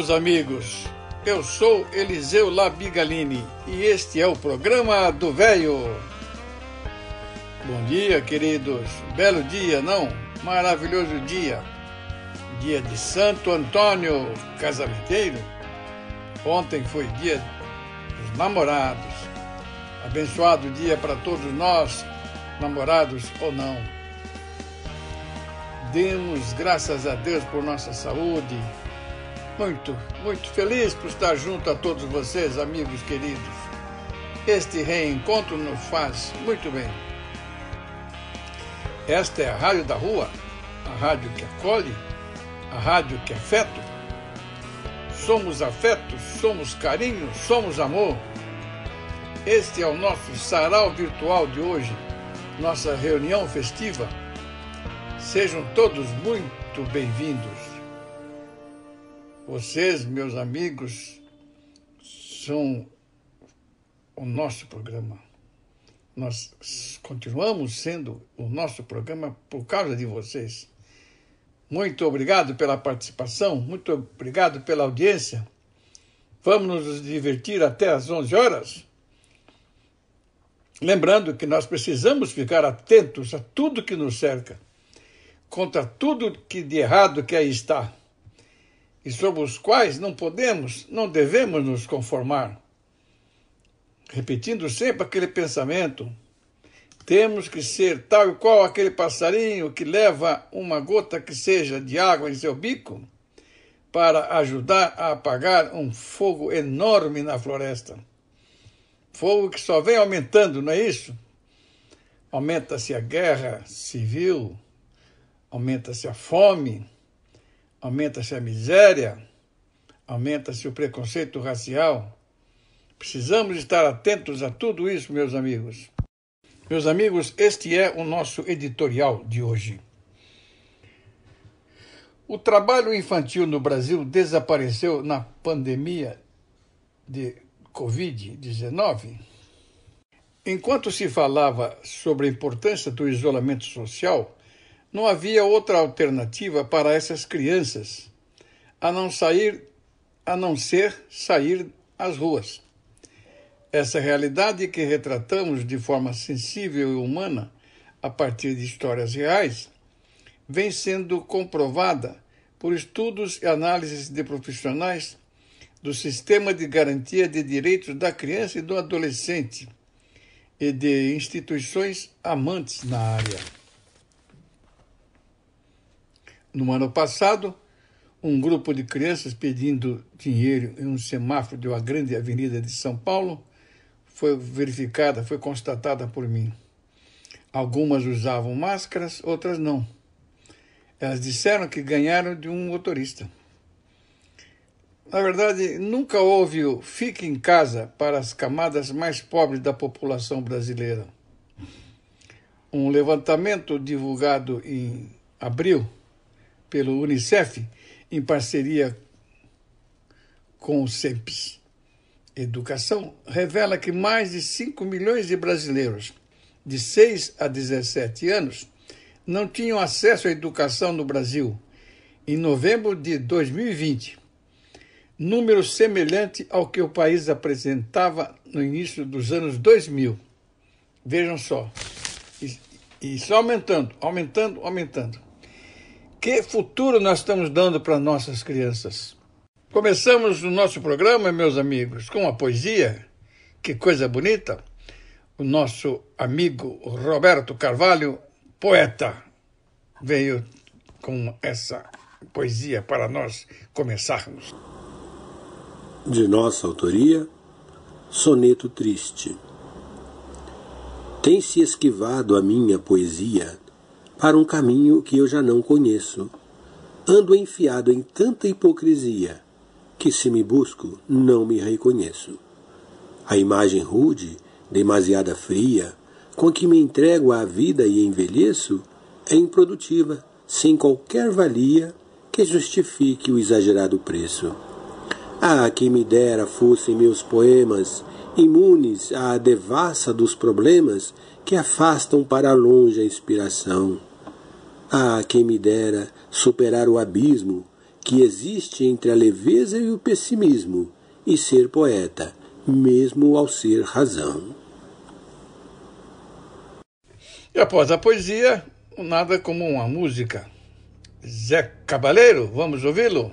Meus amigos. Eu sou Eliseu Labigalini e este é o programa do Velho. Bom dia, queridos. Belo dia, não? Maravilhoso dia. Dia de Santo Antônio Casamenteiro. Ontem foi dia dos namorados. Abençoado dia para todos nós, namorados ou não. Demos graças a Deus por nossa saúde, muito, muito feliz por estar junto a todos vocês, amigos queridos. Este reencontro nos faz muito bem. Esta é a Rádio da Rua, a rádio que acolhe, a rádio que é afeto. Somos afeto, somos carinho, somos amor. Este é o nosso sarau virtual de hoje, nossa reunião festiva. Sejam todos muito bem-vindos. Vocês, meus amigos, são o nosso programa. Nós continuamos sendo o nosso programa por causa de vocês. Muito obrigado pela participação, muito obrigado pela audiência. Vamos nos divertir até às 11 horas. Lembrando que nós precisamos ficar atentos a tudo que nos cerca, contra tudo que de errado que aí está e sobre os quais não podemos, não devemos nos conformar. Repetindo sempre aquele pensamento, temos que ser tal e qual aquele passarinho que leva uma gota que seja de água em seu bico para ajudar a apagar um fogo enorme na floresta. Fogo que só vem aumentando, não é isso? Aumenta-se a guerra civil, aumenta-se a fome, aumenta-se a miséria, aumenta-se o preconceito racial. Precisamos estar atentos a tudo isso, meus amigos. Meus amigos, este é o nosso editorial de hoje. O trabalho infantil no Brasil desapareceu na pandemia de Covid-19. Enquanto se falava sobre a importância do isolamento social, não havia outra alternativa para essas crianças a não sair, a não ser sair às ruas. Essa realidade que retratamos de forma sensível e humana a partir de histórias reais vem sendo comprovada por estudos e análises de profissionais do Sistema de Garantia de Direitos da Criança e do Adolescente e de instituições amantes na área. No ano passado, um grupo de crianças pedindo dinheiro em um semáforo de uma grande avenida de São Paulo foi verificada, foi constatada por mim. Algumas usavam máscaras, outras não. Elas disseram que ganharam de um motorista. Na verdade, nunca houve o fique em casa para as camadas mais pobres da população brasileira. Um levantamento divulgado em abril pelo Unicef, em parceria com o CEPS Educação, revela que mais de 5 milhões de brasileiros de 6 a 17 anos não tinham acesso à educação no Brasil em novembro de 2020, número semelhante ao que o país apresentava no início dos anos 2000. Vejam só, só aumentando, aumentando, aumentando. Que futuro nós estamos dando para nossas crianças? Começamos o nosso programa, meus amigos, com a poesia. Que coisa bonita! O nosso amigo Roberto Carvalho, poeta, veio com essa poesia para nós começarmos. De nossa autoria, Soneto Triste. Tem se esquivado a minha poesia para um caminho que eu já não conheço. Ando enfiado em tanta hipocrisia que, se me busco, não me reconheço. A imagem rude, demasiada fria, com que me entrego à vida e envelheço, é improdutiva, sem qualquer valia que justifique o exagerado preço. Ah, quem me dera fossem meus poemas imunes à devassa dos problemas que afastam para longe a inspiração. Ah, quem me dera superar o abismo que existe entre a leveza e o pessimismo e ser poeta, mesmo ao ser razão. E após a poesia, nada como uma música. Zé Cabaleiro, vamos ouvi-lo?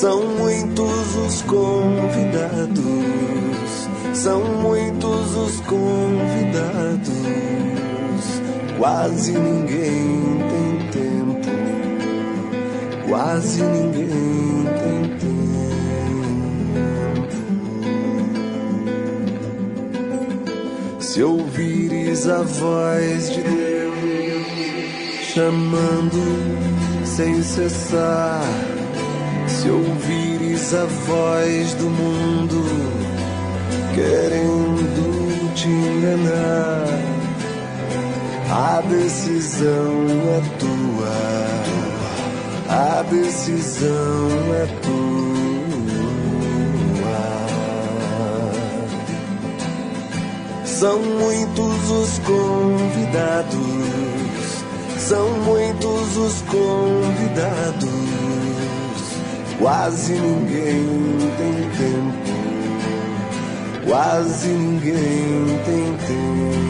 São muitos os convidados, são muitos os convidados. Quase ninguém tem tempo, quase ninguém tem tempo. Se ouvires a voz de Deus chamando sem cessar se ouvires a voz do mundo querendo te enganar, a decisão é tua, a decisão é tua. São muitos os convidados, são muitos os convidados Quase ninguém tem tempo, quase ninguém tem tempo.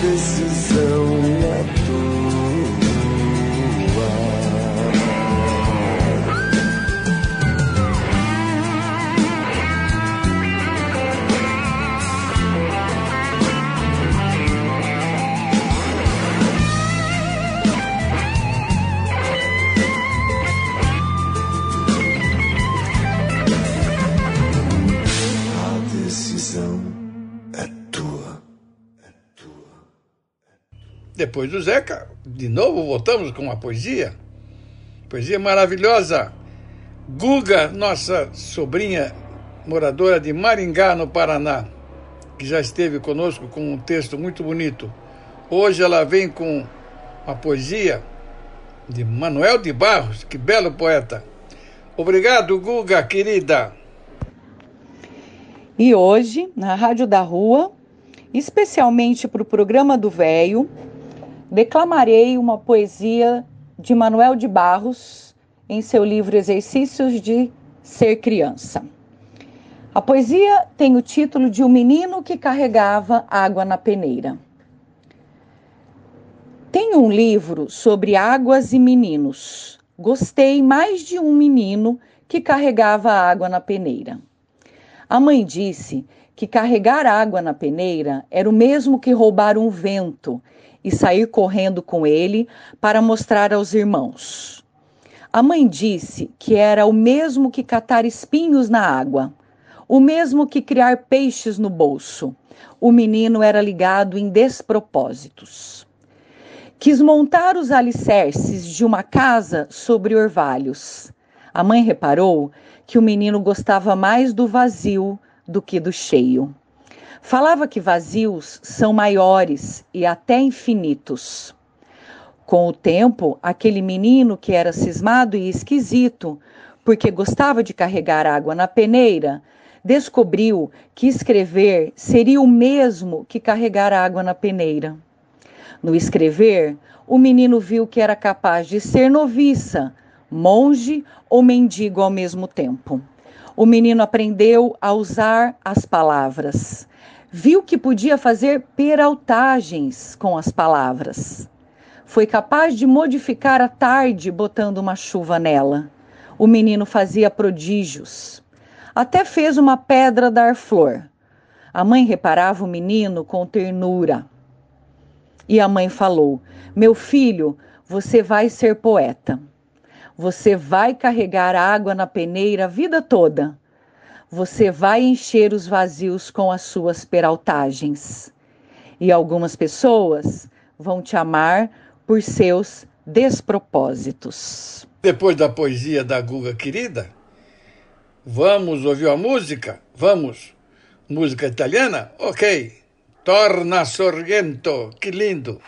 Decisão Depois do Zeca, de novo voltamos com uma poesia. Poesia maravilhosa. Guga, nossa sobrinha moradora de Maringá, no Paraná, que já esteve conosco com um texto muito bonito. Hoje ela vem com uma poesia de Manuel de Barros, que belo poeta. Obrigado, Guga, querida. E hoje, na Rádio da Rua, especialmente para o programa do Véio, declamarei uma poesia de Manuel de Barros em seu livro Exercícios de Ser Criança. A poesia tem o título de O Menino que Carregava Água na Peneira. Tem um livro sobre águas e meninos. Gostei mais de um menino que carregava água na peneira. A mãe disse que carregar água na peneira era o mesmo que roubar um vento e sair correndo com ele para mostrar aos irmãos. A mãe disse que era o mesmo que catar espinhos na água, o mesmo que criar peixes no bolso. O menino era ligado em despropósitos. Quis montar os alicerces de uma casa sobre orvalhos. A mãe reparou que o menino gostava mais do vazio do que do cheio. Falava que vazios são maiores e até infinitos. Com o tempo, aquele menino que era cismado e esquisito, porque gostava de carregar água na peneira, descobriu que escrever seria o mesmo que carregar água na peneira. No escrever, o menino viu que era capaz de ser noviça, monge ou mendigo ao mesmo tempo. O menino aprendeu a usar as palavras. Viu que podia fazer peraltagens com as palavras. Foi capaz de modificar a tarde botando uma chuva nela. O menino fazia prodígios. Até fez uma pedra dar flor. A mãe reparava o menino com ternura. E a mãe falou: Meu filho, você vai ser poeta. Você vai carregar água na peneira a vida toda. Você vai encher os vazios com as suas peraltagens. E algumas pessoas vão te amar por seus despropósitos. Depois da poesia da Guga querida, vamos ouvir a música? Vamos. Música italiana? Ok. Torna Sorrento, que lindo.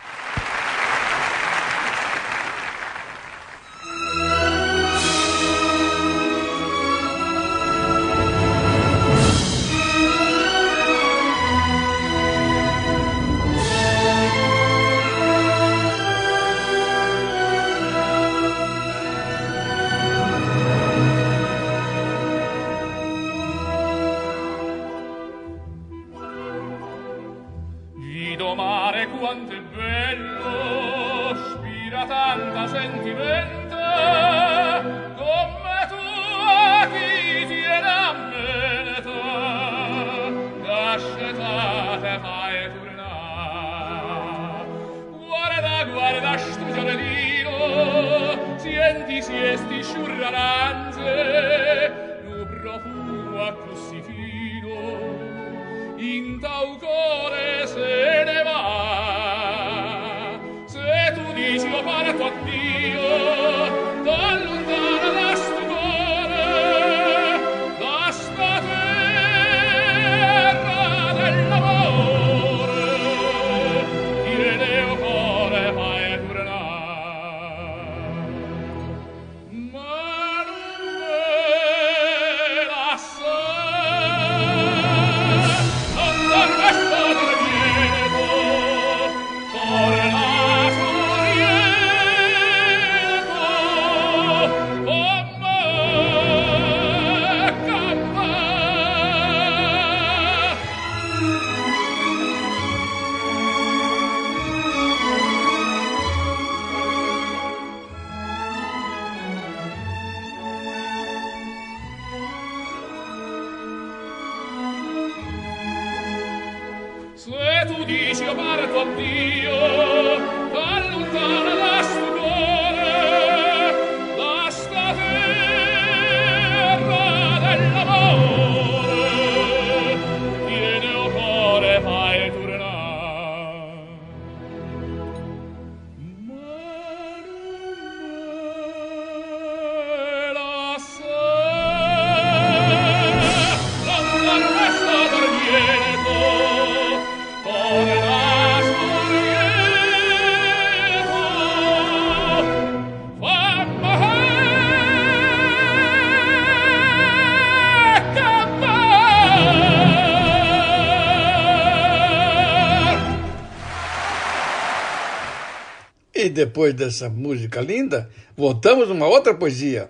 Depois dessa música linda, voltamos uma outra poesia.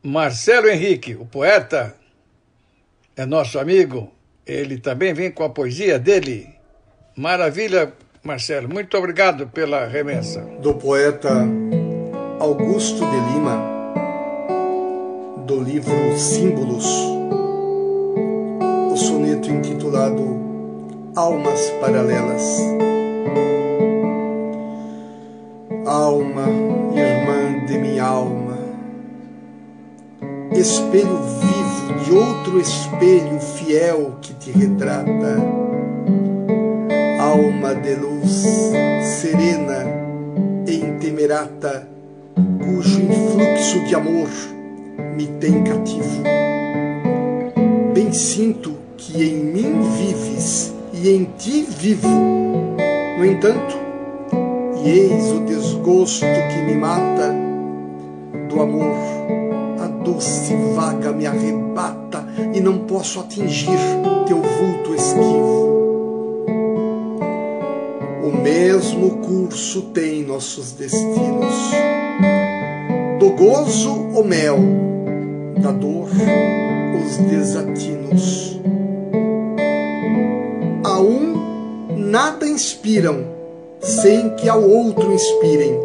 Marcelo Henrique, o poeta, é nosso amigo. Ele também vem com a poesia dele. Maravilha, Marcelo. Muito obrigado pela remessa. Do poeta Augusto de Lima, do livro Símbolos, o soneto intitulado Almas Paralelas. Alma, irmã de minha alma, espelho vivo de outro espelho fiel que te retrata, alma de luz serena e intemerata, cujo influxo de amor me tem cativo. Bem sinto que em mim vives e em ti vivo. No entanto, e eis o desgosto que me mata do amor. A doce vaga me arrebata e não posso atingir teu vulto esquivo. O mesmo curso tem nossos destinos. Do gozo o mel, da dor os desatinos. A um nada inspiram sem que ao outro inspirem.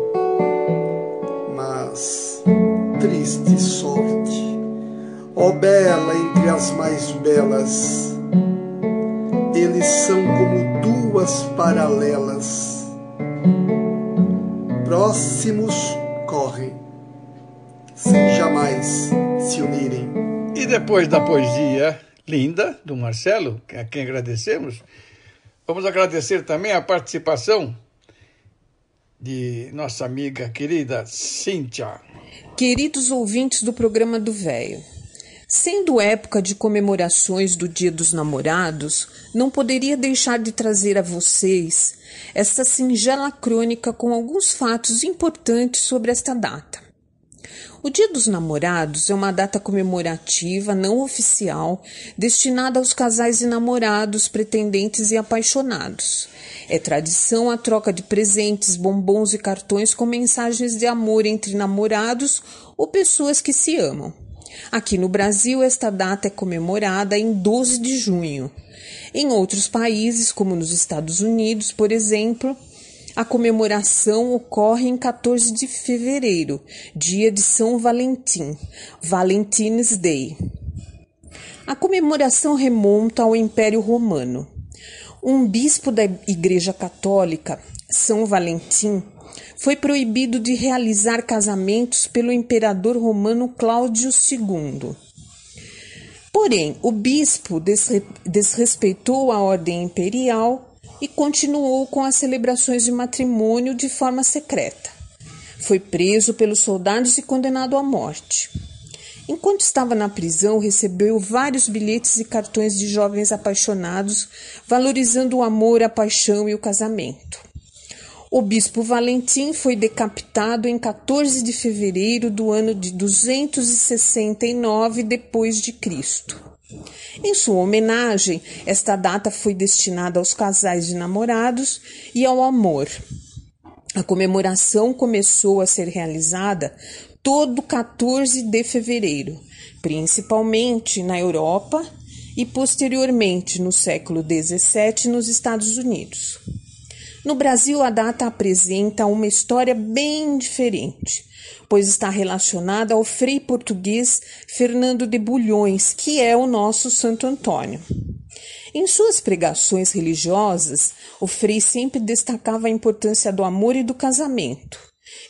Mas, triste sorte, ó bela entre as mais belas, eles são como duas paralelas. Próximos correm, sem jamais se unirem. E depois da poesia linda do Marcelo, a quem agradecemos, vamos agradecer também a participação de nossa amiga querida Cíntia. Queridos ouvintes do programa do Véio, sendo época de comemorações do Dia dos Namorados, não poderia deixar de trazer a vocês esta singela crônica com alguns fatos importantes sobre esta data. O Dia dos Namorados é uma data comemorativa não oficial destinada aos casais e namorados, pretendentes e apaixonados. É tradição a troca de presentes, bombons e cartões com mensagens de amor entre namorados ou pessoas que se amam. Aqui no Brasil, esta data é comemorada em 12 de junho. Em outros países, como nos Estados Unidos, por exemplo, a comemoração ocorre em 14 de fevereiro, dia de São Valentim, Valentine's Day. A comemoração remonta ao Império Romano. Um bispo da Igreja Católica, São Valentim, foi proibido de realizar casamentos pelo imperador romano Cláudio II. Porém, o bispo desrespeitou a ordem imperial e continuou com as celebrações de matrimônio de forma secreta. Foi preso pelos soldados e condenado à morte. Enquanto estava na prisão, recebeu vários bilhetes e cartões de jovens apaixonados, valorizando o amor, a paixão e o casamento. O bispo Valentim foi decapitado em 14 de fevereiro do ano de 269 depois de Cristo. Em sua homenagem, esta data foi destinada aos casais de namorados e ao amor. A comemoração começou a ser realizada todo 14 de fevereiro, principalmente na Europa e posteriormente no século 17 nos Estados Unidos. No Brasil, a data apresenta uma história bem diferente, pois está relacionada ao frei português Fernando de Bulhões, que é o nosso Santo Antônio. Em suas pregações religiosas, o frei sempre destacava a importância do amor e do casamento.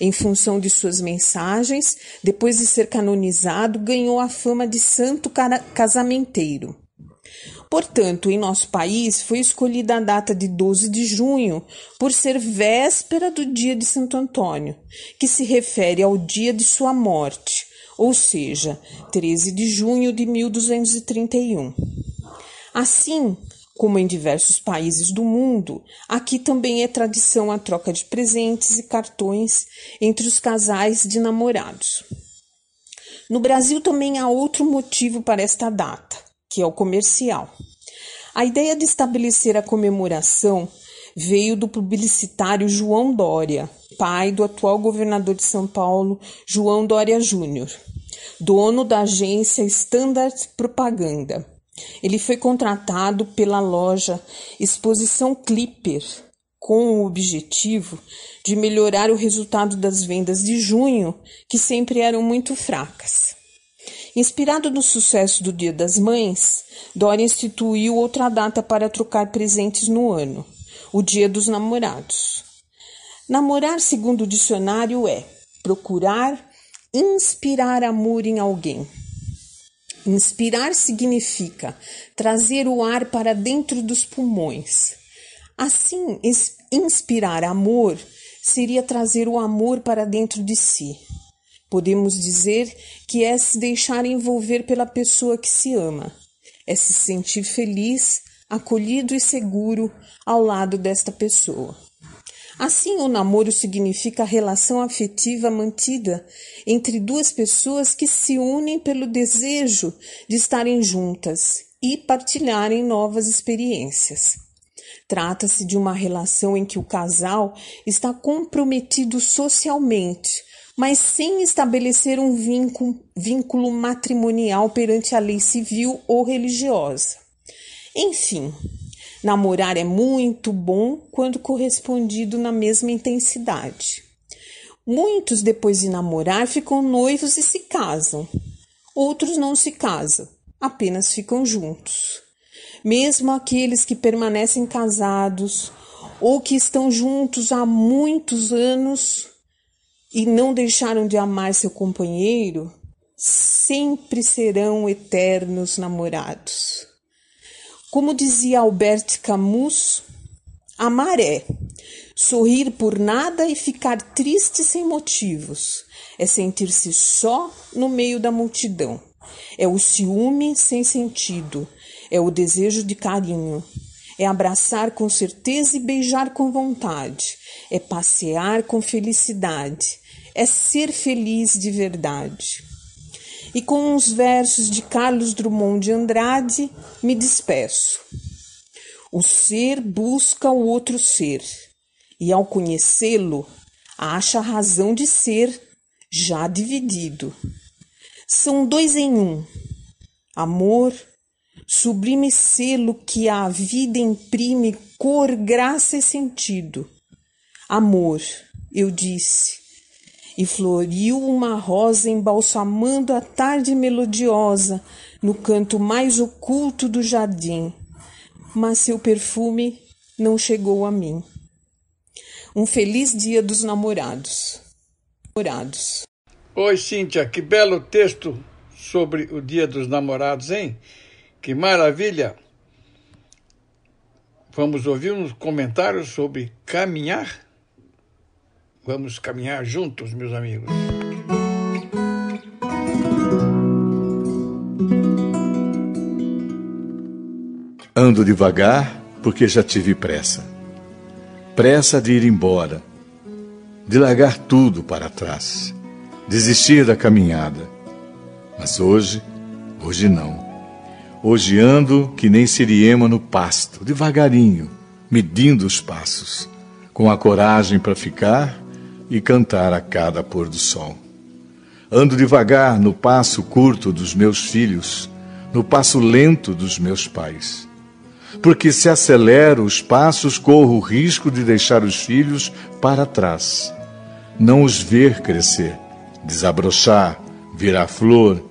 Em função de suas mensagens, depois de ser canonizado, ganhou a fama de santo casamenteiro. Portanto, em nosso país foi escolhida a data de 12 de junho por ser véspera do dia de Santo Antônio, que se refere ao dia de sua morte, ou seja, 13 de junho de 1231. Assim, como em diversos países do mundo, aqui também é tradição a troca de presentes e cartões entre os casais de namorados. No Brasil também há outro motivo para esta data, que é o comercial. A ideia de estabelecer a comemoração veio do publicitário João Dória, pai do atual governador de São Paulo, João Dória Júnior, dono da agência Standard Propaganda ele foi contratado pela loja Exposição Clipper com o objetivo de melhorar o resultado das vendas de junho, que sempre eram muito fracas. Inspirado no sucesso do Dia das Mães, Dória instituiu outra data para trocar presentes no ano, o Dia dos Namorados. Namorar, segundo o dicionário, é procurar inspirar amor em alguém. Inspirar significa trazer o ar para dentro dos pulmões. Assim, inspirar amor seria trazer o amor para dentro de si. Podemos dizer que é se deixar envolver pela pessoa que se ama, é se sentir feliz, acolhido e seguro ao lado desta pessoa. Assim, o namoro significa a relação afetiva mantida entre duas pessoas que se unem pelo desejo de estarem juntas e partilharem novas experiências. Trata-se de uma relação em que o casal está comprometido socialmente, mas sem estabelecer um vínculo, vínculo matrimonial perante a lei civil ou religiosa. Enfim, namorar é muito bom quando correspondido na mesma intensidade. Muitos, depois de namorar, ficam noivos e se casam. Outros não se casam, apenas ficam juntos. Mesmo aqueles que permanecem casados ou que estão juntos há muitos anos e não deixaram de amar seu companheiro, sempre serão eternos namorados. Como dizia Albert Camus, amar é sorrir por nada e ficar triste sem motivos, é sentir-se só no meio da multidão, é o ciúme sem sentido, é o desejo de carinho, é abraçar com certeza e beijar com vontade, é passear com felicidade, é ser feliz de verdade. E com uns versos de Carlos Drummond de Andrade, me despeço. O ser busca o outro ser, e ao conhecê-lo, acha a razão de ser já dividido. São dois em um: amor, sublime selo que a vida imprime cor, graça e sentido. Amor, eu disse, e floriu uma rosa embalsamando a tarde melodiosa no canto mais oculto do jardim, mas seu perfume não chegou a mim. Um feliz dia dos namorados. Namorados. Oi, Cíntia, que belo texto sobre o Dia dos Namorados, hein? Que maravilha! Vamos ouvir uns comentários sobre caminhar? Vamos caminhar juntos, meus amigos. Ando devagar porque já tive pressa. Pressa de ir embora, de largar tudo para trás, desistir da caminhada. Mas hoje, hoje não. Hoje ando que nem siriema no pasto, devagarinho, medindo os passos, com a coragem para ficar e cantar a cada pôr do sol. Ando devagar no passo curto dos meus filhos, no passo lento dos meus pais. Porque se acelero os passos, corro o risco de deixar os filhos para trás. Não os ver crescer, desabrochar, virar flor.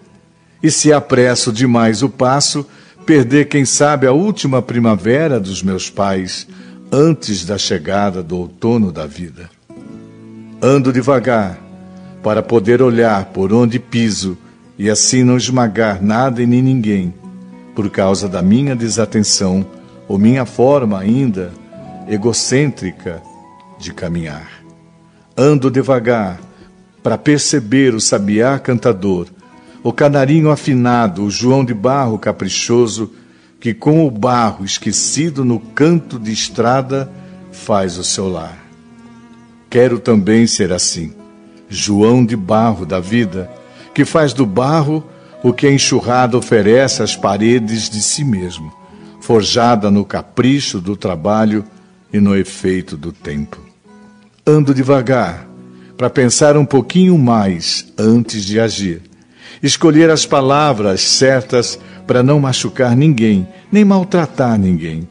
E se apresso demais o passo, perder, quem sabe, a última primavera dos meus pais, antes da chegada do outono da vida. Ando devagar, para poder olhar por onde piso e assim não esmagar nada e nem ninguém, por causa da minha desatenção ou minha forma ainda egocêntrica de caminhar. Ando devagar, para perceber o sabiá cantador, o canarinho afinado, o João de Barro caprichoso, que com o barro esquecido no canto de estrada faz o seu lar. Quero também ser assim, João de barro da vida, que faz do barro o que a enxurrada oferece às paredes de si mesmo, forjada no capricho do trabalho e no efeito do tempo. Ando devagar, para pensar um pouquinho mais antes de agir. Escolher as palavras certas para não machucar ninguém, nem maltratar ninguém.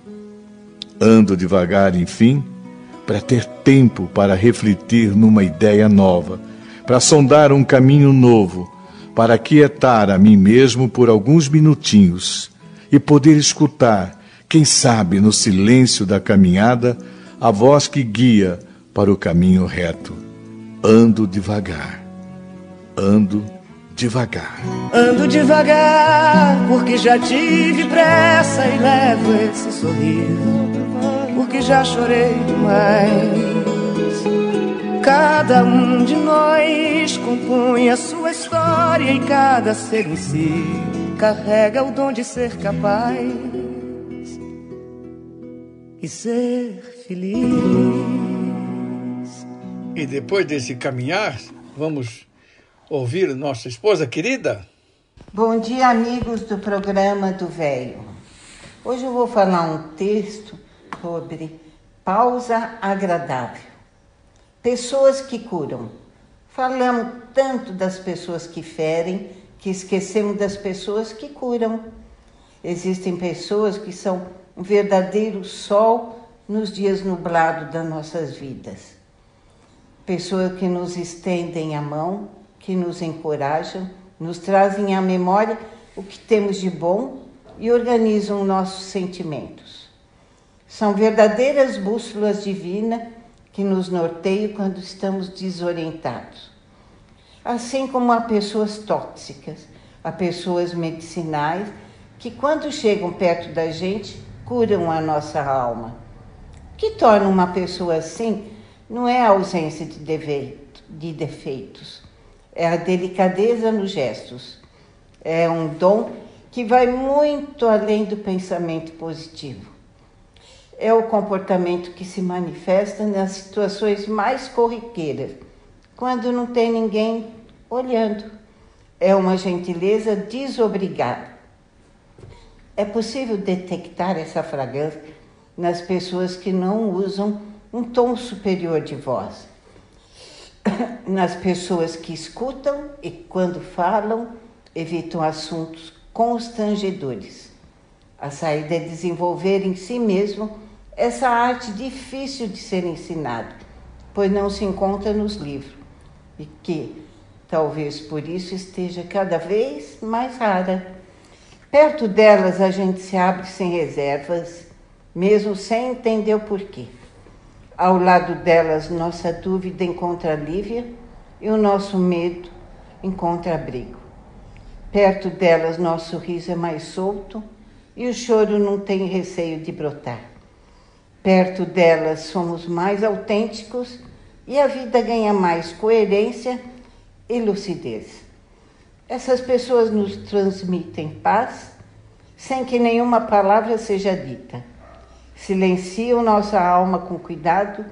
Ando devagar, enfim, para ter tempo para refletir numa ideia nova, para sondar um caminho novo, para quietar a mim mesmo por alguns minutinhos e poder escutar, quem sabe no silêncio da caminhada, a voz que guia para o caminho reto. Ando devagar, ando devagar. Ando devagar, porque já tive pressa e levo esse sorriso, já chorei demais. Cada um de nós compõe a sua história e cada ser em si carrega o dom de ser capaz e ser feliz. E depois desse caminhar, vamos ouvir nossa esposa querida? Bom dia, amigos do programa do Velho. Hoje eu vou falar um texto sobre pausa agradável. Pessoas que curam. Falamos tanto das pessoas que ferem que esquecemos das pessoas que curam. Existem pessoas que são um verdadeiro sol nos dias nublados das nossas vidas. Pessoas que nos estendem a mão, que nos encorajam, nos trazem à memória o que temos de bom e organizam nossos sentimentos. São verdadeiras bússolas divinas que nos norteiam quando estamos desorientados. Assim como há pessoas tóxicas, há pessoas medicinais que, quando chegam perto da gente, curam a nossa alma. O que torna uma pessoa assim não é a ausência de, de defeitos, é a delicadeza nos gestos. É um dom que vai muito além do pensamento positivo. É o comportamento que se manifesta nas situações mais corriqueiras, quando não tem ninguém olhando. É uma gentileza desobrigada. É possível detectar essa fragrância nas pessoas que não usam um tom superior de voz nas pessoas que escutam e, quando falam, evitam assuntos constrangedores. A saída é desenvolver em si mesmo essa arte difícil de ser ensinada, pois não se encontra nos livros e que, talvez por isso, esteja cada vez mais rara. Perto delas, a gente se abre sem reservas, mesmo sem entender o porquê. Ao lado delas, nossa dúvida encontra alívio e o nosso medo encontra abrigo. Perto delas, nosso riso é mais solto e o choro não tem receio de brotar. Perto delas, somos mais autênticos e a vida ganha mais coerência e lucidez. Essas pessoas nos transmitem paz sem que nenhuma palavra seja dita silenciam nossa alma com cuidado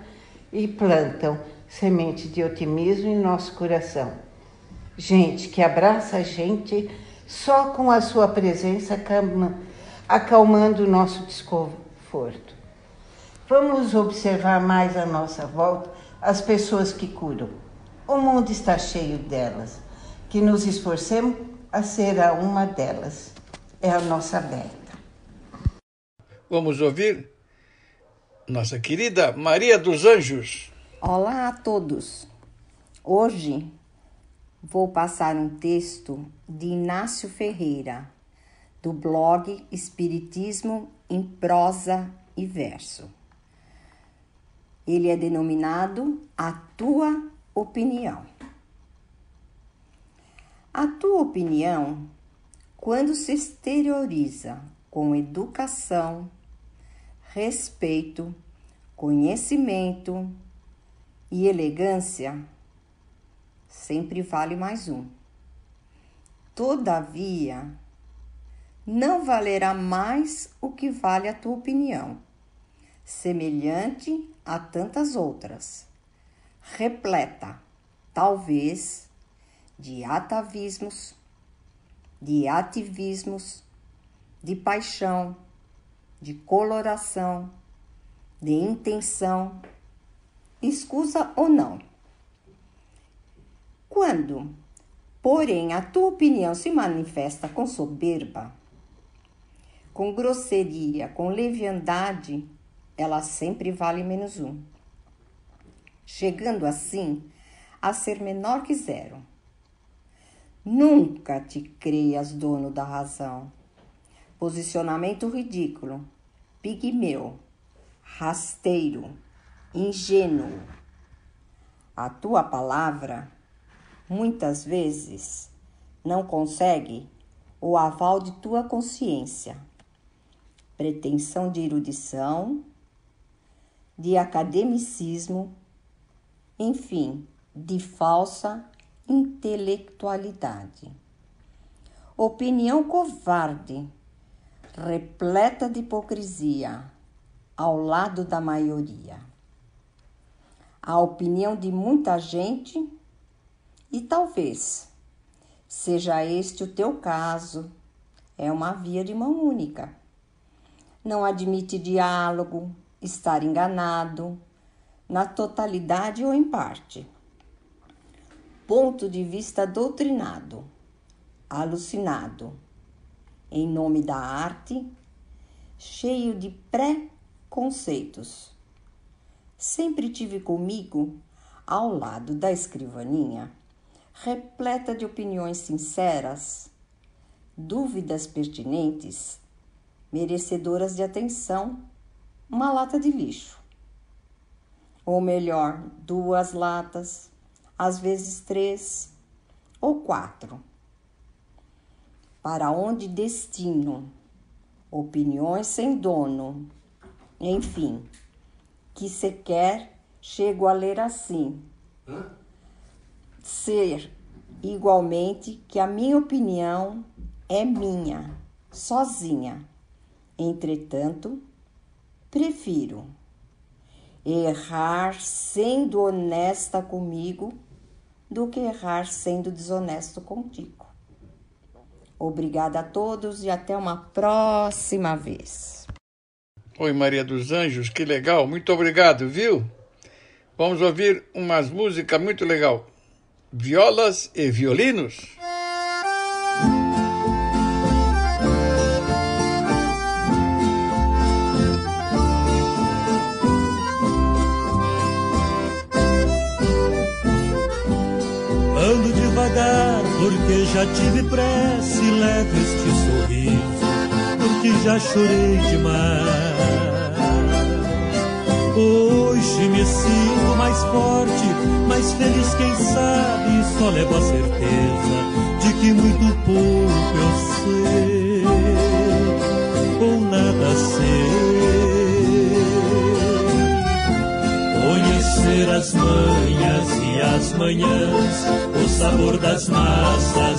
e plantam semente de otimismo em nosso coração. Gente que abraça a gente só com a sua presença acalmando o nosso desconforto. Vamos observar mais à nossa volta as pessoas que curam. O mundo está cheio delas. Que nos esforcemos a ser uma delas. É a nossa meta. Vamos ouvir nossa querida Maria dos Anjos. Olá a todos. Hoje vou passar um texto de Inácio Ferreira, do blog Espiritismo em Prosa e Verso. Ele é denominado A Tua Opinião. A tua opinião, quando se exterioriza com educação, respeito, conhecimento e elegância, sempre vale mais um. Todavia, não valerá mais o que vale a tua opinião, semelhante a tantas outras, repleta, talvez, de atavismos, de ativismos, de paixão de coloração, de intenção, escusa ou não. Quando, porém, a tua opinião se manifesta com soberba, com grosseria, com leviandade, ela sempre vale menos um. chegando assim a ser menor que zero. Nunca te creias dono da razão. Posicionamento ridículo, pigmeu, rasteiro, ingênuo. A tua palavra, muitas vezes, não consegue o aval de tua consciência. Pretensão de erudição, de academicismo, enfim, de falsa intelectualidade. Opinião covarde, repleta de hipocrisia, ao lado da maioria. A opinião de muita gente, e talvez seja este o teu caso, é uma via de mão única. Não admite diálogo, estar enganado, na totalidade ou em parte. Ponto de vista doutrinado, alucinado, em nome da arte, cheio de pré-conceitos. Sempre tive comigo, ao lado da escrivaninha, repleta de opiniões sinceras, dúvidas pertinentes, merecedoras de atenção, uma lata de lixo ou melhor, duas latas, às vezes três ou quatro. Para onde destino? Opiniões sem dono. Enfim, que sequer chego a ler assim. Ser igualmente que a minha opinião é minha, sozinha. Entretanto, prefiro errar sendo honesta comigo do que errar sendo desonesto contigo. Obrigada a todos e até uma próxima vez. Oi, Maria dos Anjos, que legal, muito obrigado, viu? Vamos ouvir umas músicas muito legal. Violas e violinos. Já tive pressa e este sorriso, porque já chorei demais. Hoje me sinto mais forte, mais feliz, quem sabe, só levo a certeza de que muito pouco eu sei, ou nada sei. Conhecer as manhas e as manhãs, o sabor das massas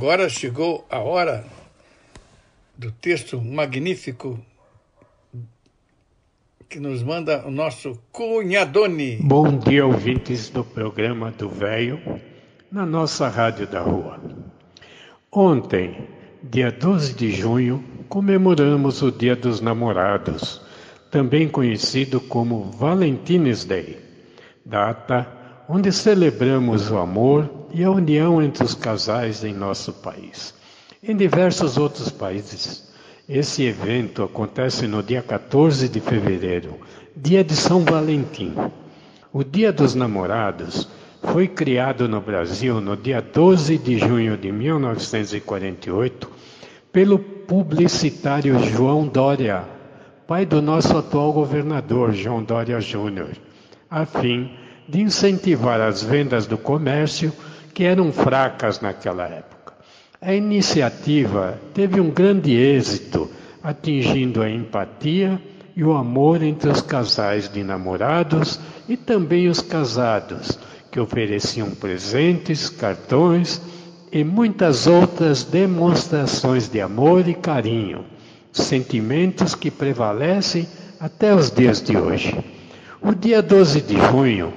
Agora chegou a hora do texto magnífico que nos manda o nosso Cunhadone. Bom dia, ouvintes do programa do Velho, na nossa Rádio da Rua. Ontem, dia 12 de junho, comemoramos o Dia dos Namorados, também conhecido como Valentine's Day, data onde celebramos o amor e a união entre os casais em nosso país. Em diversos outros países, Esse evento acontece no dia 14 de fevereiro, dia de São Valentim. O Dia dos Namorados foi criado no Brasil no dia 12 de junho de 1948 pelo publicitário João Dória, pai do nosso atual governador João Dória Júnior, a fim de incentivar as vendas do comércio que eram fracas naquela época. A iniciativa teve um grande êxito, atingindo a empatia e o amor entre os casais de namorados e também os casados, que ofereciam presentes, cartões e muitas outras demonstrações de amor e carinho, sentimentos que prevalecem até os dias de hoje. O dia 12 de junho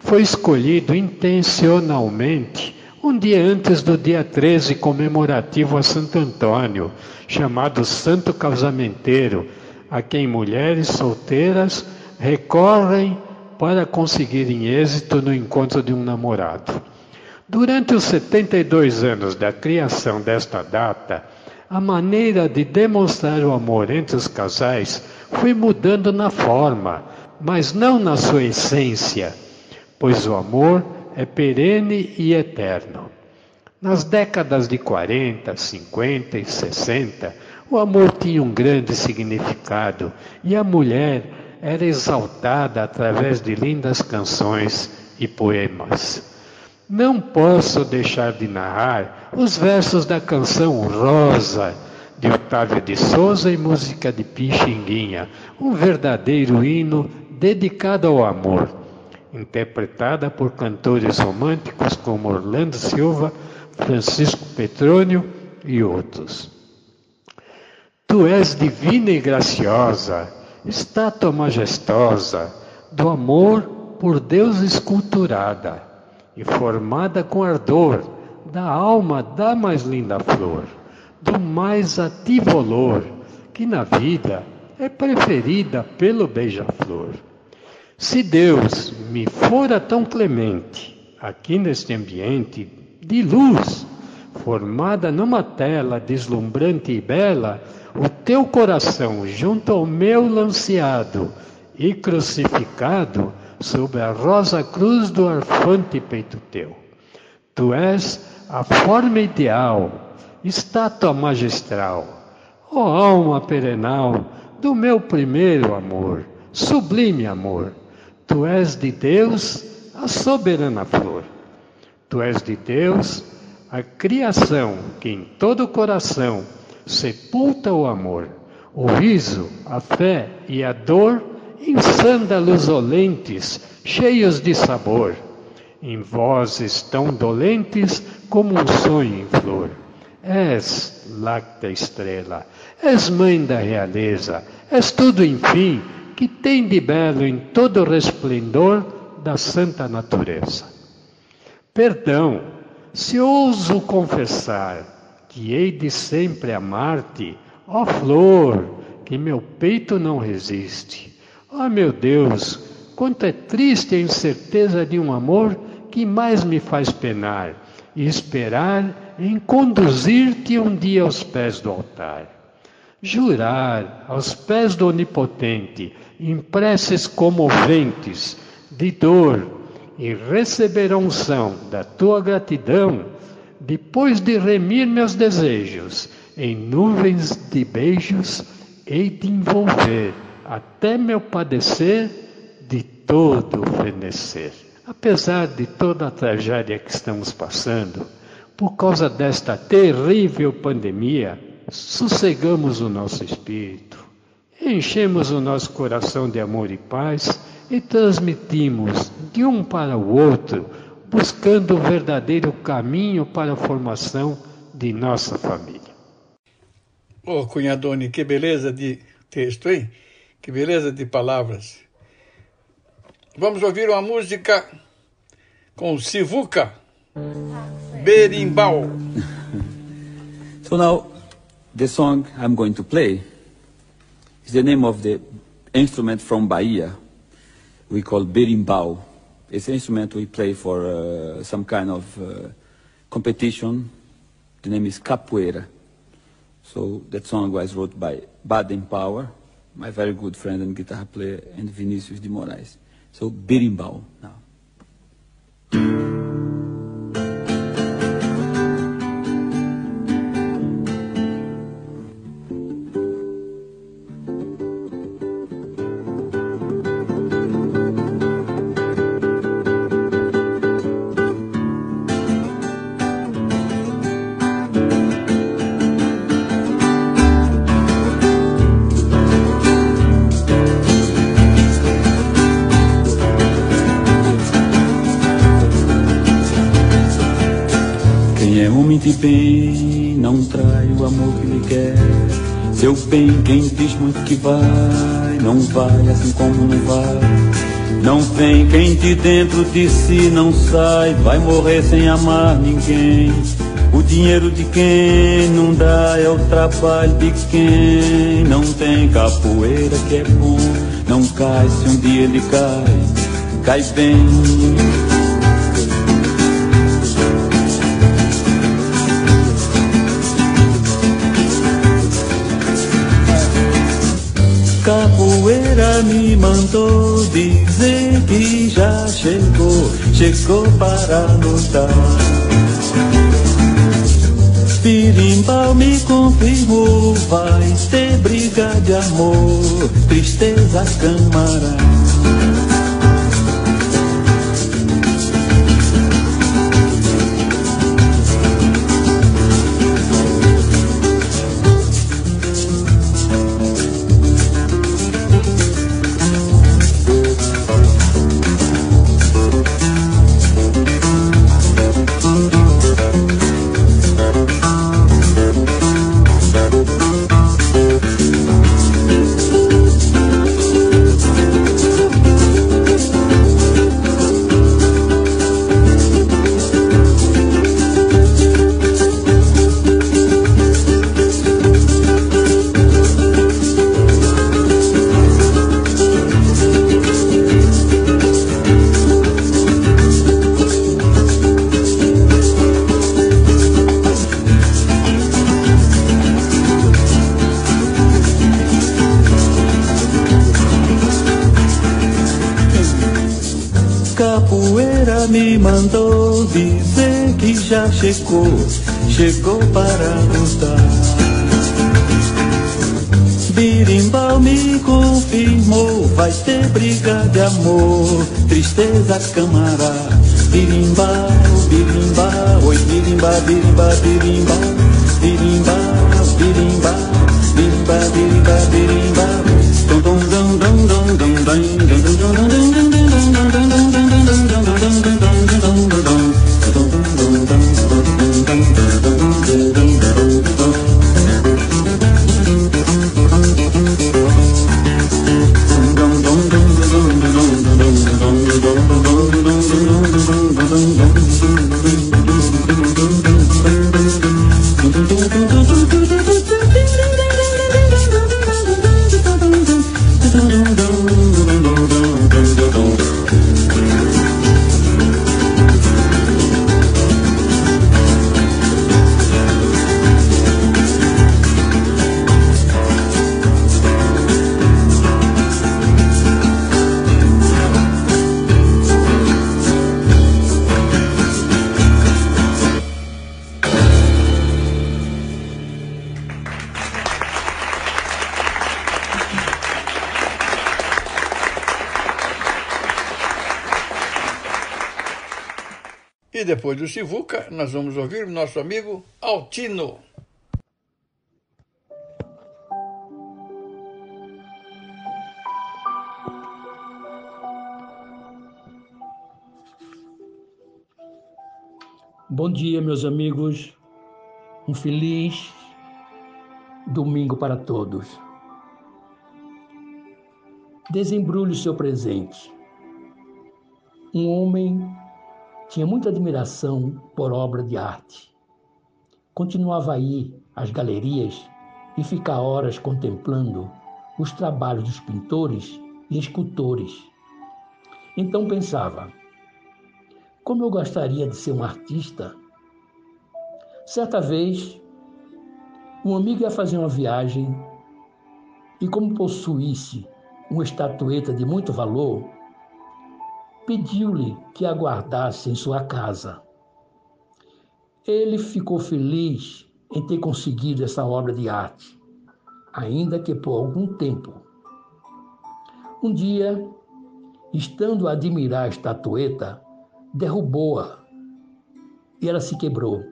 foi escolhido intencionalmente um dia antes do dia 13 comemorativo a Santo Antônio, chamado Santo Casamenteiro, a quem mulheres solteiras recorrem para conseguirem êxito no encontro de um namorado. Durante os 72 anos da criação desta data, a maneira de demonstrar o amor entre os casais foi mudando na forma, mas não na sua essência pois o amor é perene e eterno. Nas décadas de 40, 50 e 60, o amor tinha um grande significado e a mulher era exaltada através de lindas canções e poemas. Não posso deixar de narrar os versos da canção Rosa, de Otávio de Souza e música de Pixinguinha, um verdadeiro hino dedicado ao amor interpretada por cantores românticos como Orlando Silva, Francisco Petrônio e outros. Tu és divina e graciosa, estátua majestosa, do amor por Deus esculturada e formada com ardor da alma da mais linda flor, do mais ativo olor, que na vida é preferida pelo beija-flor. Se Deus me fora tão clemente aqui neste ambiente de luz, formada numa tela deslumbrante e bela, o teu coração junto ao meu lanceado e crucificado sob a rosa cruz do arfante peito teu. Tu és a forma ideal, estátua magistral, ó alma perenal do meu primeiro amor, sublime amor Tu és de Deus a soberana flor. Tu és de Deus a criação que em todo o coração sepulta o amor, o riso, a fé e a dor em sândalos olentes, cheios de sabor, em vozes tão dolentes como um sonho em flor. És lacta estrela, és mãe da realeza, és tudo, enfim, que tem de belo em todo o resplendor da santa natureza. Perdão, se ouso confessar que hei de sempre amar-te, ó flor, que meu peito não resiste. Ó meu Deus, quanto é triste a incerteza de um amor que mais me faz penar e esperar em conduzir-te um dia aos pés do altar. Jurar aos pés do Onipotente em preces comoventes de dor e receber a unção da tua gratidão, depois de remir meus desejos em nuvens de beijos, hei de envolver até meu padecer de todo fenecer. Apesar de toda a tragédia que estamos passando, por causa desta terrível pandemia, sossegamos o nosso espírito enchemos o nosso coração de amor e paz e transmitimos de um para o outro, buscando o verdadeiro caminho para a formação de nossa família. Ô, oh, Cunhadone, que beleza de texto, hein? Que beleza de palavras. Vamos ouvir uma música com Sivuca, Berimbau. so now, the song I'm going to play is the name of the instrument from Bahia we call berimbau. It's an instrument we play for uh, some kind of uh, competition. The name is capoeira. So that song was wrote by Baden Power, my very good friend and guitar player, and Vinicius de Moraes. So berimbau now. Bem, quem diz muito que vai, não vai assim como não vai. Não vem quem de dentro de si não sai, vai morrer sem amar ninguém. O dinheiro de quem não dá é o trabalho de quem não tem capoeira que é bom. Não cai se um dia ele cai, cai bem. Me mandou dizer que já chegou, chegou para lutar. Pirimbau me confirmou, vai ter briga de amor, tristeza camarada. Timbal me confirmou, vai ter briga de amor, tristeza camará. Birimbau, birimbau, oi birimba, birimba, birimbau, birimbau, birimbau, birimba, birimba, birimbau. Sivuca, nós vamos ouvir o nosso amigo Altino. Bom dia, meus amigos. Um feliz domingo para todos. Desembrulhe o seu presente. Um homem tinha muita admiração por obra de arte. Continuava a ir às galerias e ficar horas contemplando os trabalhos dos pintores e escultores. Então pensava: como eu gostaria de ser um artista. Certa vez, Um amigo ia fazer uma viagem e, como possuísse uma estatueta de muito valor, pediu-lhe que aguardasse em sua casa. Ele ficou feliz em ter conseguido essa obra de arte, ainda que por algum tempo. Um dia, estando a admirar a estatueta, derrubou-a e ela se quebrou.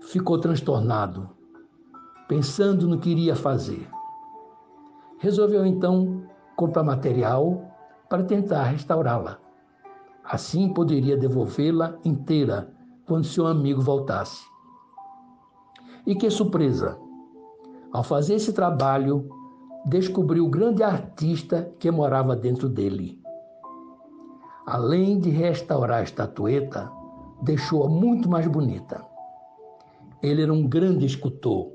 Ficou transtornado, pensando no que iria fazer. Resolveu então comprar material para tentar restaurá-la. Assim poderia devolvê-la inteira quando seu amigo voltasse. E que surpresa! Ao fazer esse trabalho, descobriu o grande artista que morava dentro dele. Além de restaurar a estatueta, deixou-a muito mais bonita. Ele era um grande escultor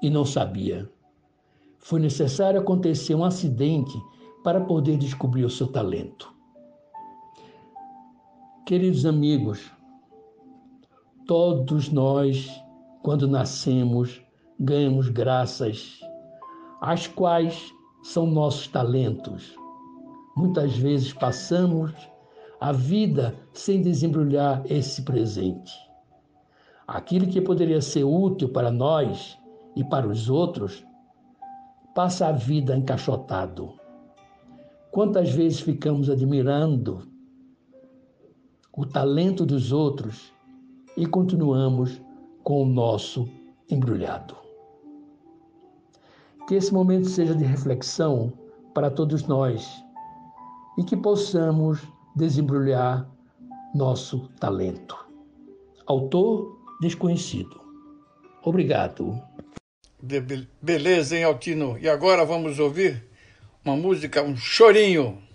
e não sabia. Foi necessário acontecer um acidente para poder descobrir o seu talento. Queridos amigos, todos nós, quando nascemos, ganhamos graças, as quais são nossos talentos. Muitas vezes passamos a vida sem desembrulhar esse presente. Aquilo que poderia ser útil para nós e para os outros, passa a vida encaixotado. Quantas vezes ficamos admirando o talento dos outros e continuamos com o nosso embrulhado. Que esse momento seja de reflexão para todos nós e que possamos desembrulhar nosso talento. Autor desconhecido. Obrigado. Beleza, hein, Altino? E agora vamos ouvir uma música, um chorinho.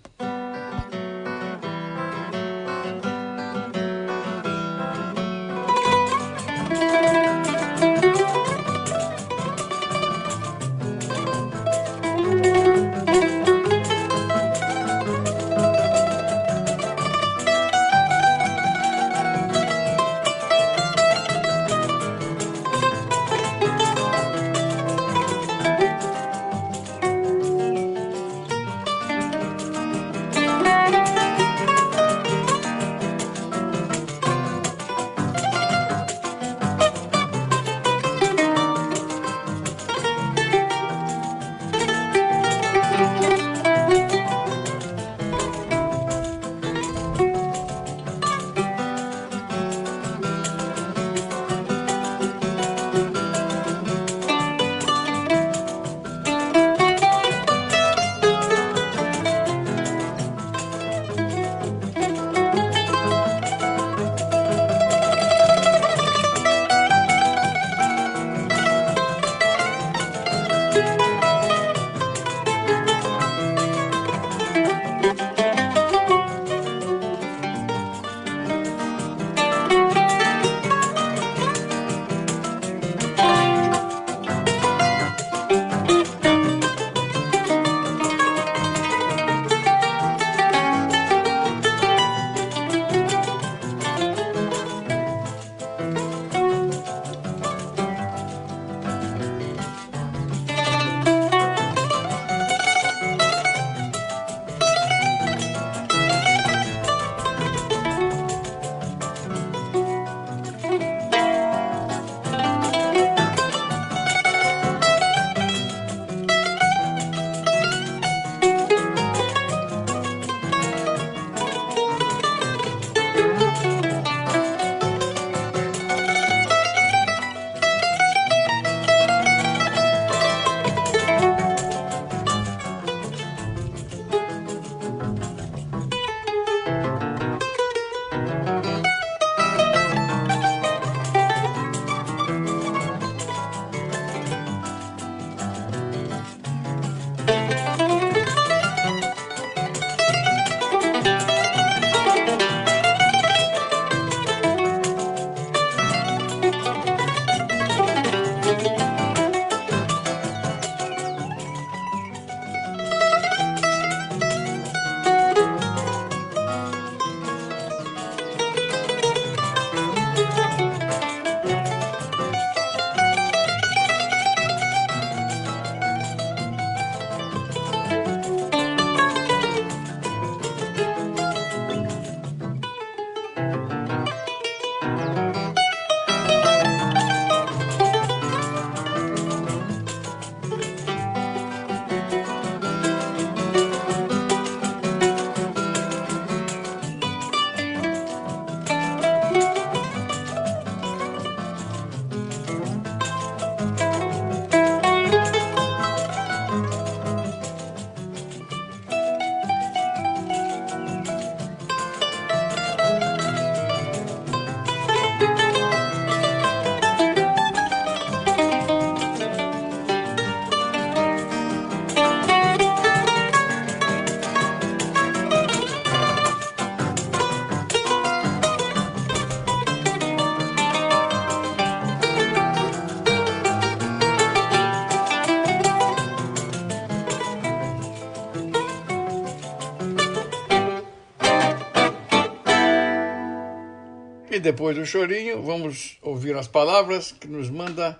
Depois do chorinho, vamos ouvir as palavras que nos manda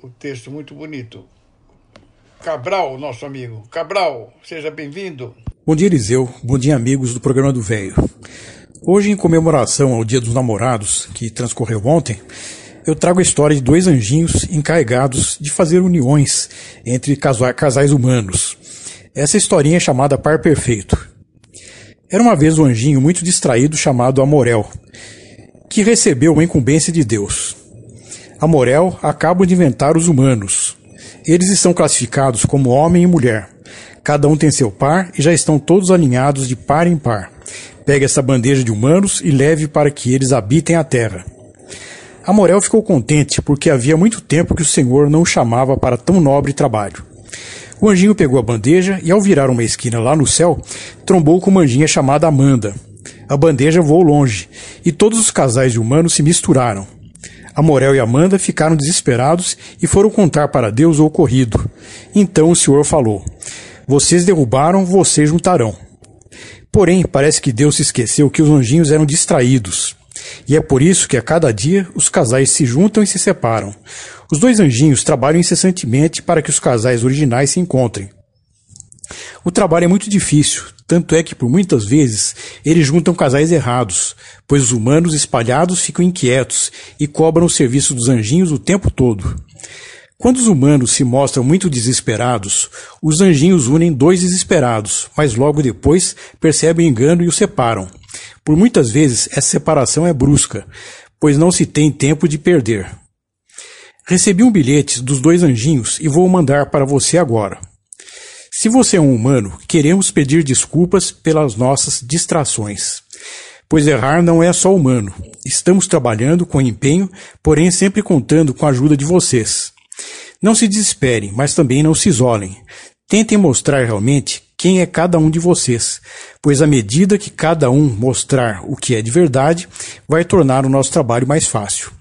o texto muito bonito. Cabral, nosso amigo. Cabral, seja bem-vindo. Bom dia, Eliseu. Bom dia, amigos do programa do Velho. Hoje, em comemoração ao Dia dos Namorados, que transcorreu ontem, eu trago a história de dois anjinhos encarregados de fazer uniões entre casais humanos. Essa historinha é chamada Par Perfeito. Era uma vez um anjinho muito distraído chamado Amorel, que recebeu uma incumbência de Deus. Amorel acaba de inventar os humanos. Eles estão classificados como homem e mulher. Cada um tem seu par e já estão todos alinhados de par em par. Pegue essa bandeja de humanos e leve para que eles habitem a terra. Amorel ficou contente porque havia muito tempo que o Senhor não o chamava para tão nobre trabalho. O anjinho pegou a bandeja e, ao virar uma esquina lá no céu, trombou com uma anjinha chamada Amanda. A bandeja voou longe e todos os casais de humanos se misturaram. Amorel e Amanda ficaram desesperados e foram contar para Deus o ocorrido. Então o Senhor falou: Vocês derrubaram, vocês juntarão. Porém, parece que Deus se esqueceu que os anjinhos eram distraídos. E é por isso que a cada dia os casais se juntam e se separam. Os dois anjinhos trabalham incessantemente para que os casais originais se encontrem. O trabalho é muito difícil, tanto é que por muitas vezes eles juntam casais errados, pois os humanos espalhados ficam inquietos e cobram o serviço dos anjinhos o tempo todo. Quando os humanos se mostram muito desesperados, os anjinhos unem dois desesperados, mas logo depois percebem o engano e os separam. Por muitas vezes essa separação é brusca, pois não se tem tempo de perder. Recebi um bilhete dos dois anjinhos e vou mandar para você agora. Se você é um humano, queremos pedir desculpas pelas nossas distrações. Pois errar não é só humano. Estamos trabalhando com empenho, porém sempre contando com a ajuda de vocês. Não se desesperem, mas também não se isolem. Tentem mostrar realmente quem é cada um de vocês, pois à medida que cada um mostrar o que é de verdade, vai tornar o nosso trabalho mais fácil.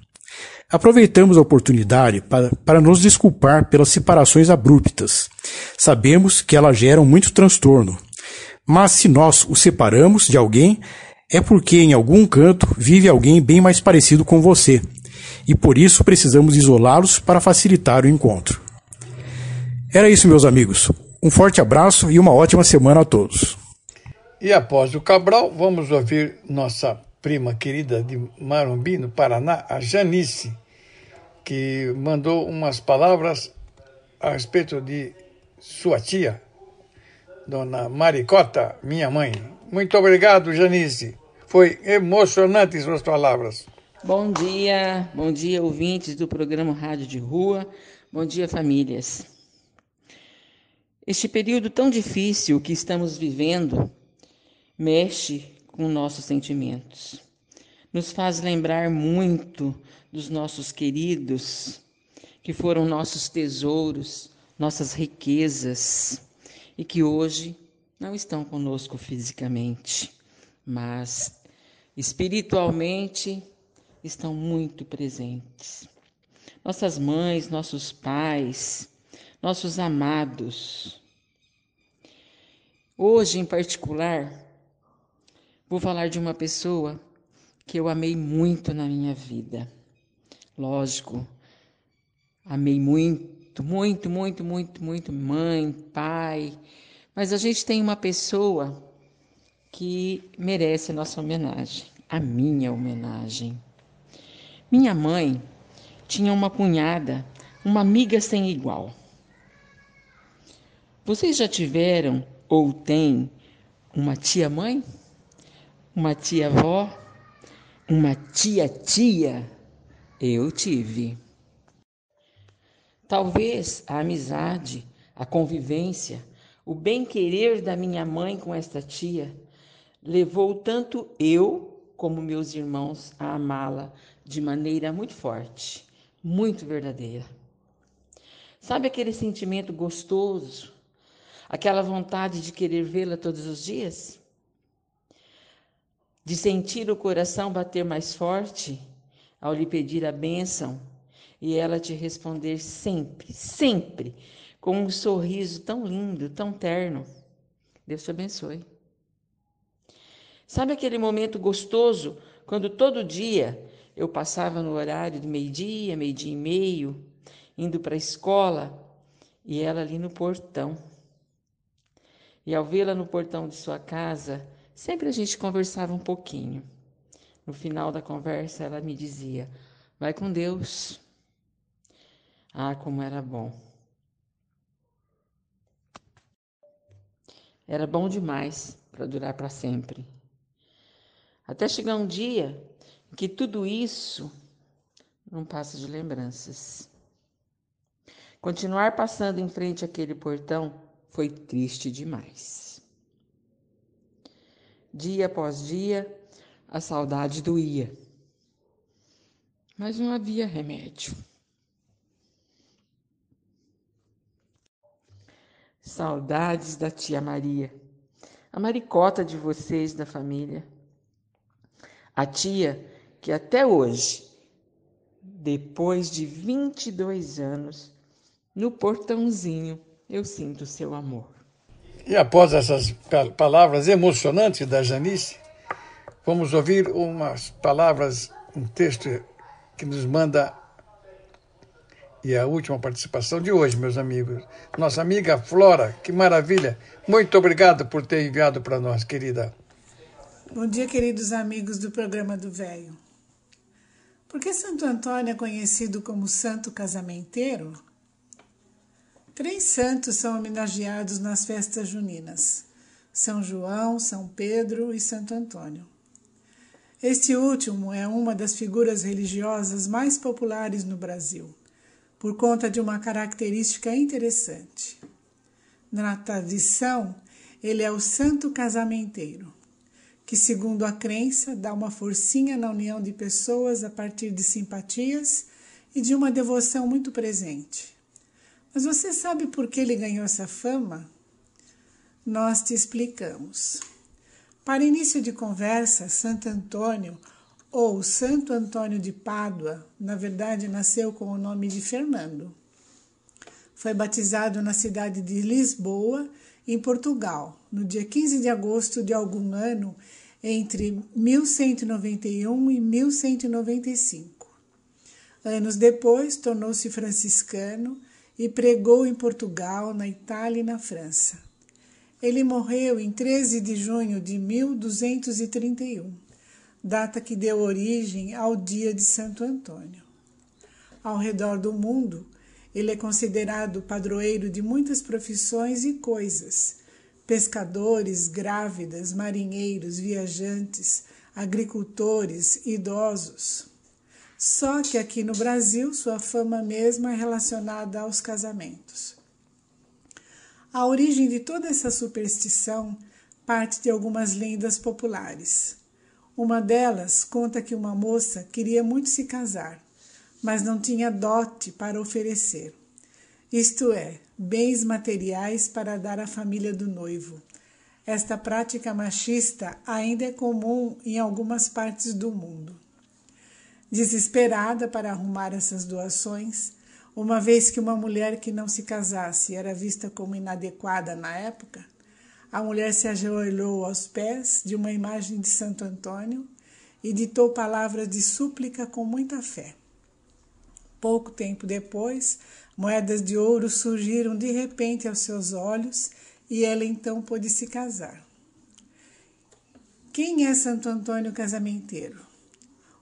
Aproveitamos a oportunidade para, para nos desculpar pelas separações abruptas. Sabemos que elas geram muito transtorno. Mas se nós os separamos de alguém, é porque em algum canto vive alguém bem mais parecido com você, e por isso precisamos isolá-los para facilitar o encontro. Era isso, meus amigos. Um forte abraço e uma ótima semana a todos. E após o Cabral, vamos ouvir nossa prima querida de Marumbi, no Paraná, a Janice, que mandou umas palavras a respeito de sua tia, dona Maricota, minha mãe. Muito obrigado, Janice. Foi emocionante suas palavras. Bom dia, bom dia, ouvintes do programa Rádio de Rua. Bom dia, famílias. Este período tão difícil que estamos vivendo mexe com nossos sentimentos. Nos faz lembrar muito dos nossos queridos, que foram nossos tesouros, nossas riquezas, e que hoje não estão conosco fisicamente, mas espiritualmente estão muito presentes. Nossas mães, nossos pais, nossos amados. Hoje, em particular, vou falar de uma pessoa que eu amei muito na minha vida. Lógico, amei muito, muito, muito, muito, muito mãe, pai, mas a gente tem uma pessoa que merece a nossa homenagem, a minha homenagem. Minha mãe tinha uma cunhada, uma amiga sem igual. Vocês já tiveram ou têm uma tia-mãe? Uma tia-avó? Uma tia-tia? Eu tive. Talvez a amizade, a convivência, o bem-querer da minha mãe com esta tia levou tanto eu como meus irmãos a amá-la de maneira muito forte, muito verdadeira. Sabe aquele sentimento gostoso, aquela vontade de querer vê-la todos os dias? De sentir o coração bater mais forte ao lhe pedir a bênção e ela te responder sempre, sempre, com um sorriso tão lindo, tão terno. Deus te abençoe. Sabe aquele momento gostoso quando todo dia eu passava no horário de meio-dia, meio-dia e meio, indo para a escola, e ela ali no portão. E ao vê-la no portão de sua casa, sempre a gente conversava um pouquinho. No final da conversa, ela me dizia: Vai com Deus. Ah, como era bom. Era bom demais para durar para sempre. Até chegar um dia em que tudo isso não passa de lembranças. Continuar passando em frente àquele portão foi triste demais. Dia após dia, a saudade doía. Mas não havia remédio. Saudades da tia Maria, a maricota de vocês da família. A tia que até hoje, depois de 22 anos, no portãozinho eu sinto seu amor. E após essas palavras emocionantes da Janice, vamos ouvir umas palavras, um texto que nos manda e a última participação de hoje, meus amigos. Nossa amiga Flora, que maravilha. Muito obrigado por ter enviado para nós, querida. Bom dia, queridos amigos do programa do Velho. Por que Santo Antônio é conhecido como Santo Casamenteiro? Três santos são homenageados nas festas juninas: São João, São Pedro e Santo Antônio. Este último é uma das figuras religiosas mais populares no Brasil por conta de uma característica interessante. Na tradição, ele é o santo casamenteiro, que, segundo a crença, dá uma forcinha na união de pessoas a partir de simpatias e de uma devoção muito presente. Mas você sabe por que ele ganhou essa fama? Nós te explicamos. Para início de conversa, Santo Antônio ou Santo Antônio de Pádua, na verdade nasceu com o nome de Fernando. Foi batizado na cidade de Lisboa, em Portugal, no dia 15 de agosto de algum ano entre 1191 e 1195. Anos depois, tornou-se franciscano e pregou em Portugal, na Itália e na França. Ele morreu em 13 de junho de 1231 data que deu origem ao dia de Santo Antônio. Ao redor do mundo, ele é considerado padroeiro de muitas profissões e coisas: pescadores, grávidas, marinheiros, viajantes, agricultores, idosos. Só que aqui no Brasil, sua fama mesma é relacionada aos casamentos. A origem de toda essa superstição parte de algumas lendas populares. Uma delas conta que uma moça queria muito se casar, mas não tinha dote para oferecer, isto é, bens materiais para dar à família do noivo. Esta prática machista ainda é comum em algumas partes do mundo. Desesperada para arrumar essas doações, uma vez que uma mulher que não se casasse era vista como inadequada na época, a mulher se ajoelhou aos pés de uma imagem de Santo Antônio e ditou palavras de súplica com muita fé. Pouco tempo depois, moedas de ouro surgiram de repente aos seus olhos e ela então pôde se casar. Quem é Santo Antônio Casamenteiro?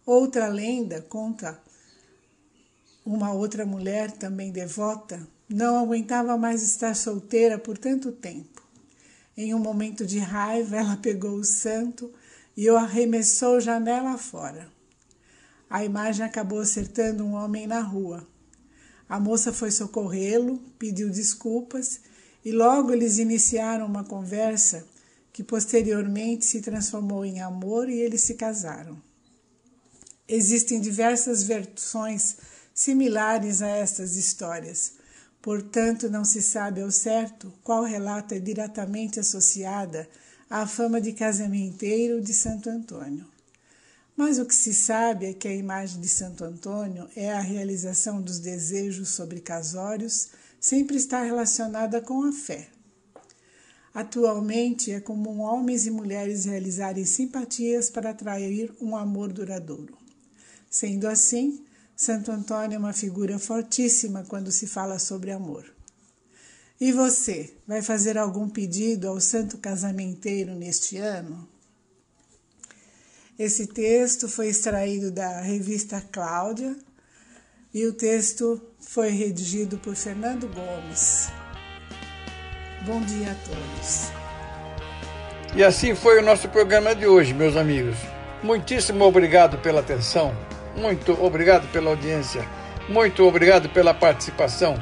Outra lenda conta uma outra mulher, também devota, não aguentava mais estar solteira por tanto tempo. Em um momento de raiva, ela pegou o santo e o arremessou janela fora. A imagem acabou acertando um homem na rua. A moça foi socorrê-lo, pediu desculpas e logo eles iniciaram uma conversa que posteriormente se transformou em amor e eles se casaram. Existem diversas versões similares a estas histórias, Portanto, não se sabe ao certo qual relato é diretamente associada à fama de casamenteiro de Santo Antônio. Mas o que se sabe é que a imagem de Santo Antônio é a realização dos desejos sobre casórios, sempre está relacionada com a fé. Atualmente é comum homens e mulheres realizarem simpatias para atrair um amor duradouro. Sendo assim, Santo Antônio é uma figura fortíssima quando se fala sobre amor. E você, vai fazer algum pedido ao santo casamenteiro neste ano? Esse texto foi extraído da revista Cláudia e o texto foi redigido por Fernando Gomes. Bom dia a todos. E assim foi o nosso programa de hoje, meus amigos. Muitíssimo obrigado pela atenção, muito obrigado pela audiência, muito obrigado pela participação.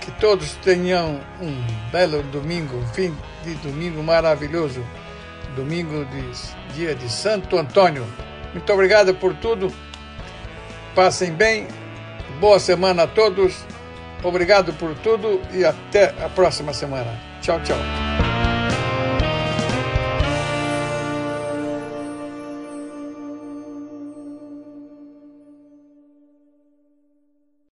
Que todos tenham um belo domingo, um fim de domingo maravilhoso, domingo de dia de Santo Antônio. Muito obrigado por tudo. Passem bem. Boa semana a todos. Obrigado por tudo e até a próxima semana. Tchau, tchau.